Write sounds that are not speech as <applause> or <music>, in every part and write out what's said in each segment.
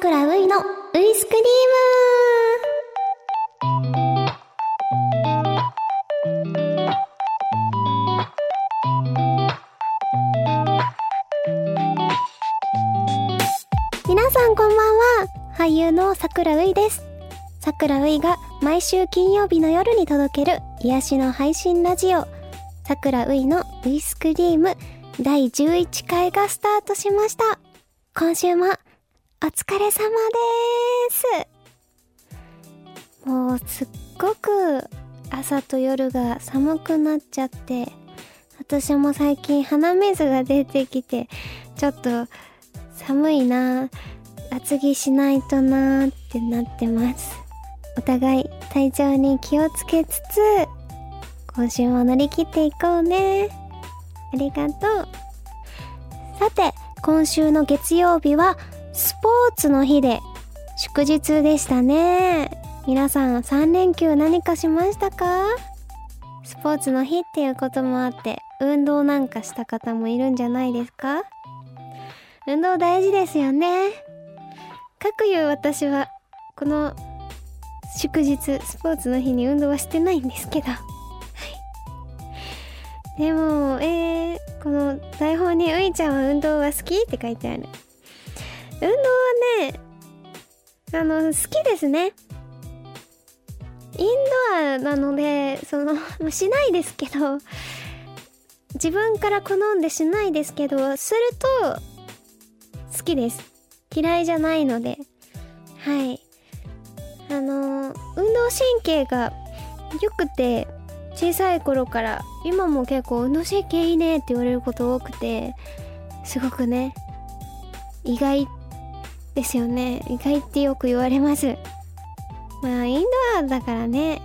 桜ういのウイスクリーム。皆さんこんばんは。俳優の桜ういです。桜ういが毎週金曜日の夜に届ける癒しの配信ラジオ。桜ういのウイスクリーム第11回がスタートしました。今週もお疲れ様です。もうすっごく朝と夜が寒くなっちゃって私も最近鼻水が出てきてちょっと寒いな厚着しないとなーってなってます。お互い体調に気をつけつつ今週も乗り切っていこうね。ありがとう。さて今週の月曜日はスポーツの日で祝日でしたね。皆さん3連休何かしましたか？スポーツの日っていうこともあって運動なんかした方もいるんじゃないですか？運動大事ですよね。かくいう私はこの祝日スポーツの日に運動はしてないんですけど。でもえー、この台本に「ういちゃんは運動は好き?」って書いてある。運動はねあの好きですね。インドアなのでその <laughs> しないですけど自分から好んでしないですけどすると好きです。嫌いじゃないので。はい。あの運動神経が良くて小さい頃から今も結構運動神経いいねって言われること多くてすごくね意外ですよね。意外ってよく言われます。まあインドアだからね。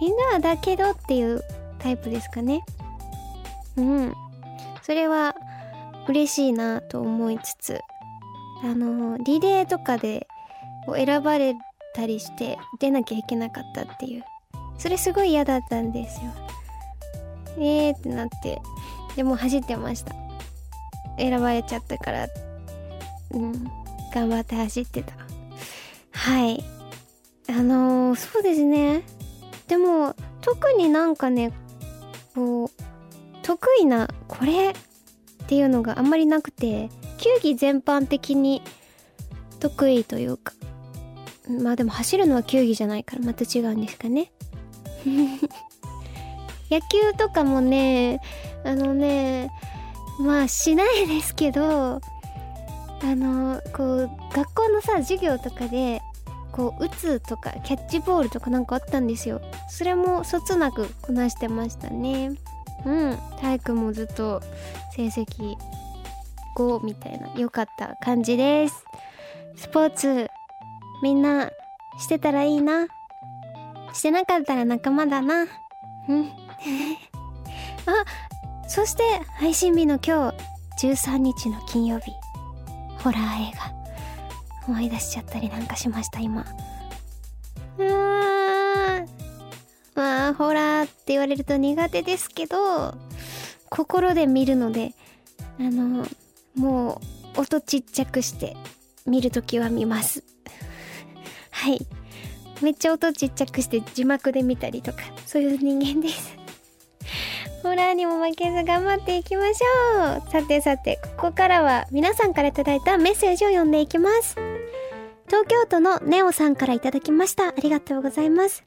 インドアだけどっていうタイプですかね。うん。それは嬉しいなと思いつつあのリレーとかで選ばれたりして出なきゃいけなかったっていう。それすごい嫌だったんですよ。えーってなってでも走ってました。選ばれちゃったから。うん。頑張って走ってた。はい。あのー、そうですね。でも特になんかねこう得意なこれっていうのがあんまりなくて球技全般的に得意というかまあでも走るのは球技じゃないからまた違うんですかね。<laughs> 野球とかもねあのねまあしないですけどあのこう学校のさ授業とかでこう打つとかキャッチボールとかなんかあったんですよ。それもそつなくこなしてましたね。うん。体育もずっと成績5みたいな良かった感じです。スポーツみんなしてたらいいな。してなかったら仲間だな。うん。<laughs> あそして配信日の今日13日の金曜日。ホラー映画。思い出しちゃったりなんかしました今。うーん。まあホラーって言われると苦手ですけど心で見るのであのもう音ちっちゃくして見るときは見ます。はい。めっちゃ音ちっちゃくして字幕で見たりとかそういう人間です。ホラーにも負けず頑張っていきましょう。さてさてここからは皆さんから頂いたメッセージを読んでいきます。東京都のネオさんから頂きました。ありがとうございます。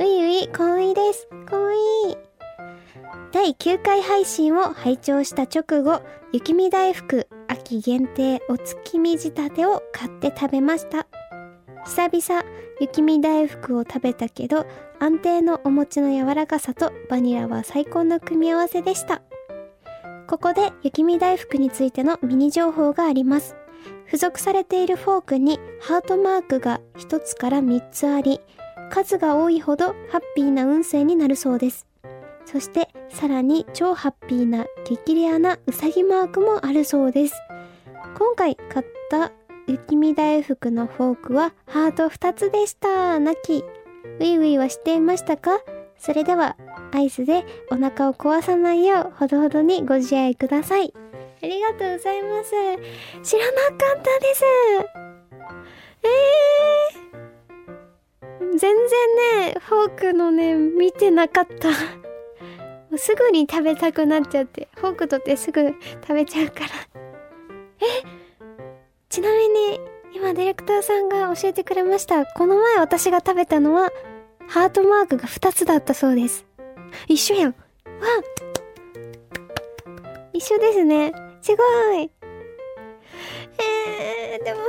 ういうい光いです。光い第9回配信を拝聴した直後雪見大福秋限定お月見仕立てを買って食べました。久々雪見大福を食べたけど安定のお餅の柔らかさとバニラは最高の組み合わせでした。ここで雪見大福についてのミニ情報があります。付属されているフォークにハートマークが1つから3つあり数が多いほどハッピーな運勢になるそうです。そしてさらに超ハッピーな激レアなうさぎマークもあるそうです。今回買った雪見大福のフォークはハート2つでした。泣きウイウイはしていましたか？それでは、アイスでお腹を壊さないよう、ほどほどにご自愛ください。ありがとうございます。知らなかったです。えー、全然ね、フォークのね、見てなかった。もうすぐに食べたくなっちゃって、フォーク取ってすぐ食べちゃうから。え？ちなみに、今ディレクターさんが教えてくれました。この前私が食べたのは、ハートマークが2つだったそうです。一緒やん。わ一緒ですね。すごい。えー、でも、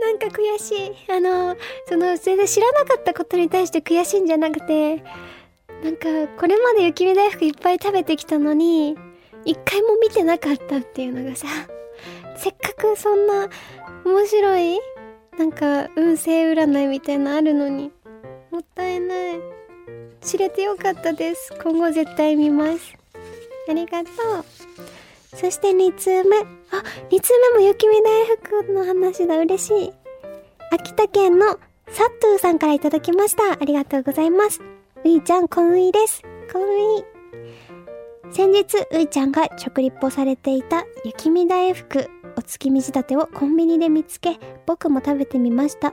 なんか悔しい。あの、その、全然知らなかったことに対して悔しいんじゃなくて、なんか、これまで雪見大福いっぱい食べてきたのに、一回も見てなかったっていうのがさ、せっかくそんな面白い、なんか、運勢占いみたいなあるのに、もったいない。知れてよかったです。今後絶対見ます。ありがとう。そして2通目。あ、2通目も雪見大福の話だ。嬉しい。秋田県のサットゥーさんからいただきました。ありがとうございます。ういちゃん、こんいです。こんい。先日、ういちゃんが食リポされていた雪見大福、お月見仕立てをコンビニで見つけ、僕も食べてみました。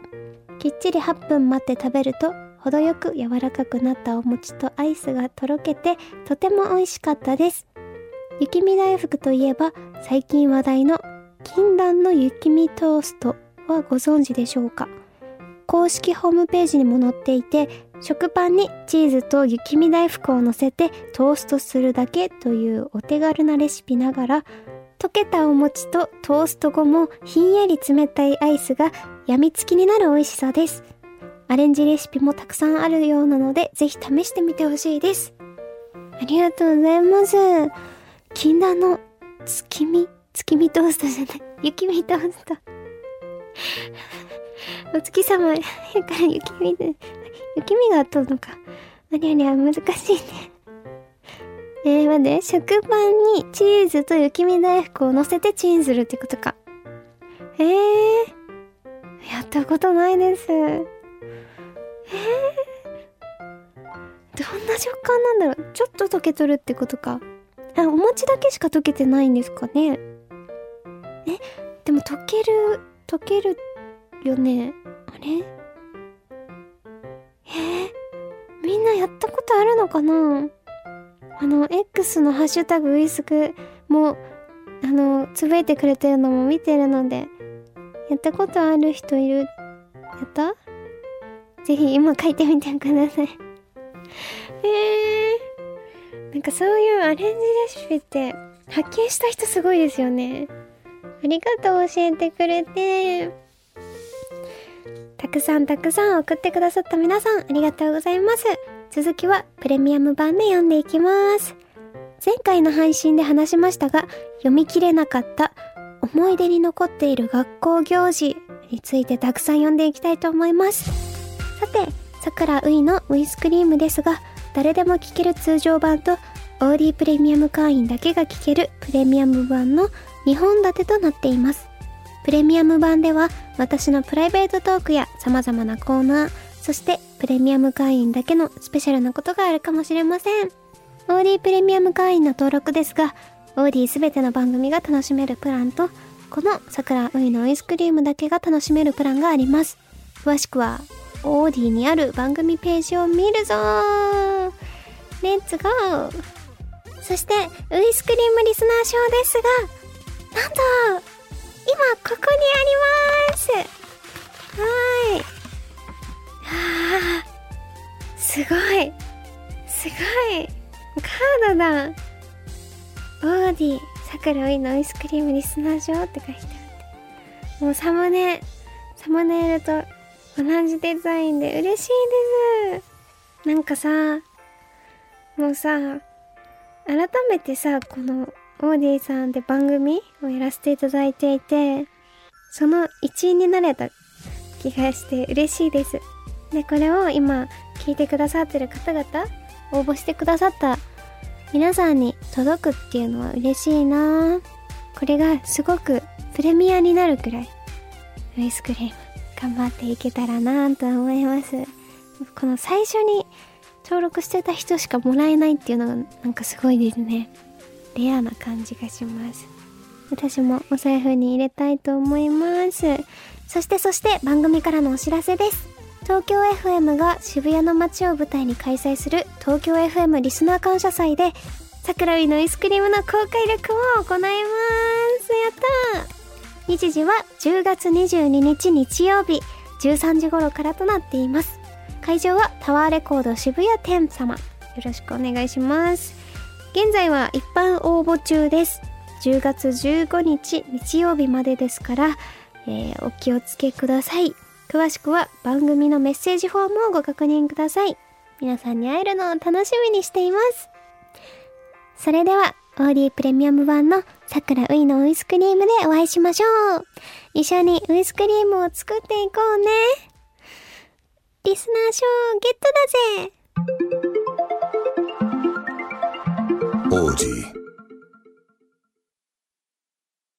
きっちり8分待って食べると、程よく柔らかくなったお餅とアイスがとろけて、とても美味しかったです。雪見大福といえば最近話題の禁断の雪見トーストはご存知でしょうか？公式ホームページにも載っていて食パンにチーズと雪見大福を乗せてトーストするだけというお手軽なレシピながら溶けたお餅とトースト後もひんやり冷たいアイスがやみつきになる美味しさですアレンジレシピもたくさんあるようなのでぜひ試してみてほしいですありがとうございます禁断の月見月見トーストじゃない。雪見トースト。<laughs> お月様やから雪見で、雪見があったのか。ありゃりゃ、難しいね。えー、待って、食パンにチーズと雪見大福を乗せてチンするってことか。えー、やったことないです。えー、どんな食感なんだろうちょっと溶けとるってことか。あ、お餅だけしか溶けてないんですかねえ、でも溶ける、溶けるよね。あれ？えー、みんなやったことあるのかな？あの、X のハッシュタグウィスクも、あの、つぶやいてくれてるのも見てるので、やったことある人いる？やった？ぜひ今書いてみてください <laughs> えー。なんかそういうアレンジレシピって発見した人すごいですよね。ありがとう教えてくれて。たくさんたくさん送ってくださった皆さんありがとうございます。続きはプレミアム版で読んでいきます。前回の配信で話しましたが、読み切れなかった思い出に残っている学校行事についてたくさん読んでいきたいと思います。さて、桜ういのウイスクリームですが、誰でも聴ける通常版と OD プレミアム会員だけが聴けるプレミアム版の2本立てとなっています。プレミアム版では私のプライベートトークや様々なコーナー、そしてプレミアム会員だけのスペシャルなことがあるかもしれません。OD プレミアム会員の登録ですが、OD すべての番組が楽しめるプランと、この桜ういのアイスクリームだけが楽しめるプランがあります。詳しくはオーディにある番組ページを見るぞレッツゴーそして、ウイスクリームリスナー賞ですが、なんと、今ここにありますはい。すごい。すごい。カードだ。オーディ、桜ウイのアイスクリームリスナー賞って書いてあって。もうサムネ、サムネイルと同じデザインで嬉しいです。なんかさ、もうさ、改めてさ、このオーディさんで番組をやらせていただいていて、その一員になれた気がして嬉しいです。で、これを今聞いてくださってる方々、応募してくださった皆さんに届くっていうのは嬉しいなこれがすごくプレミアになるくらい、アイスクリーム。頑張っていけたらなと思います。この最初に登録してた人しかもらえないっていうのがなんかすごいですね。レアな感じがします。私もお財布に入れたいと思います。そしてそして番組からのお知らせです。東京 FM が渋谷の街を舞台に開催する東京 FM リスナー感謝祭で桜井のアイスクリームの公開録を行います。やった日時は10月22日日曜日13時頃からとなっています。会場はタワーレコード渋谷店様。よろしくお願いします。現在は一般応募中です。10月15日日曜日までですから、えー、お気をつけください。詳しくは番組のメッセージフォームをご確認ください。皆さんに会えるのを楽しみにしています。それでは、オーディプレミアム版の桜ウイのウイスクリームでお会いしましょう。一緒にウイスクリームを作っていこうね。リスナー賞ゲットだぜオーディ